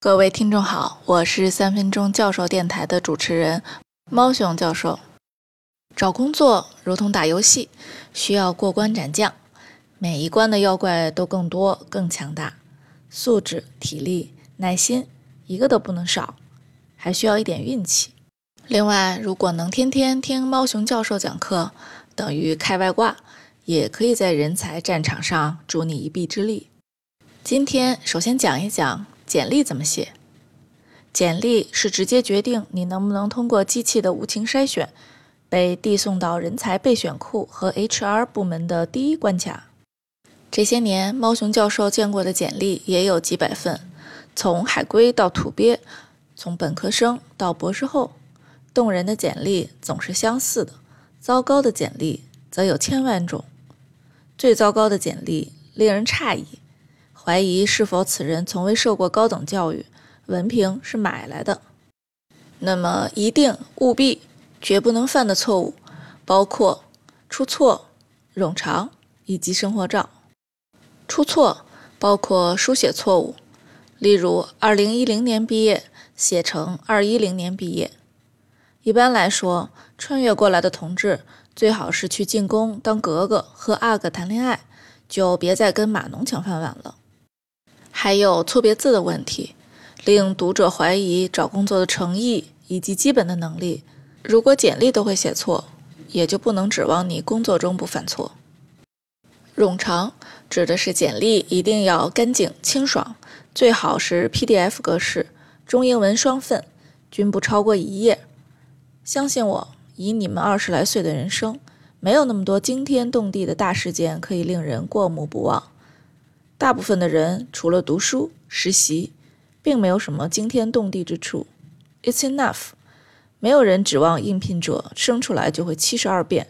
各位听众好，我是三分钟教授电台的主持人猫熊教授。找工作如同打游戏，需要过关斩将，每一关的妖怪都更多、更强大，素质、体力、耐心一个都不能少，还需要一点运气。另外，如果能天天听猫熊教授讲课，等于开外挂，也可以在人才战场上助你一臂之力。今天首先讲一讲。简历怎么写？简历是直接决定你能不能通过机器的无情筛选，被递送到人才备选库和 HR 部门的第一关卡。这些年，猫熊教授见过的简历也有几百份，从海归到土鳖，从本科生到博士后，动人的简历总是相似的，糟糕的简历则有千万种。最糟糕的简历令人诧异。怀疑是否此人从未受过高等教育，文凭是买来的。那么，一定务必绝不能犯的错误，包括出错、冗长以及生活照。出错包括书写错误，例如二零一零年毕业写成二一零年毕业。一般来说，穿越过来的同志最好是去进宫当格格和阿哥谈恋爱，就别再跟码农抢饭碗了。还有错别字的问题，令读者怀疑找工作的诚意以及基本的能力。如果简历都会写错，也就不能指望你工作中不犯错。冗长指的是简历一定要干净清爽，最好是 PDF 格式，中英文双份，均不超过一页。相信我，以你们二十来岁的人生，没有那么多惊天动地的大事件可以令人过目不忘。大部分的人除了读书、实习，并没有什么惊天动地之处。It's enough。没有人指望应聘者生出来就会七十二变。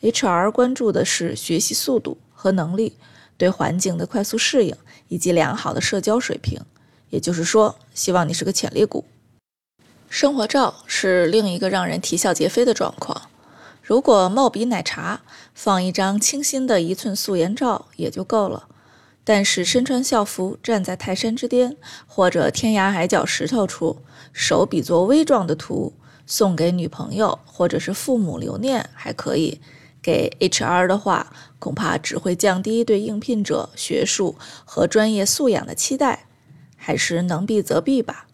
HR 关注的是学习速度和能力，对环境的快速适应以及良好的社交水平。也就是说，希望你是个潜力股。生活照是另一个让人啼笑皆非的状况。如果貌比奶茶，放一张清新的一寸素颜照也就够了。但是身穿校服站在泰山之巅，或者天涯海角石头处，手比作微状的图，送给女朋友或者是父母留念还可以。给 HR 的话，恐怕只会降低对应聘者学术和专业素养的期待，还是能避则避吧。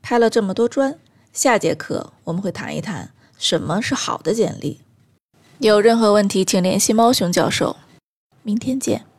拍了这么多砖，下节课我们会谈一谈什么是好的简历。有任何问题，请联系猫熊教授。明天见。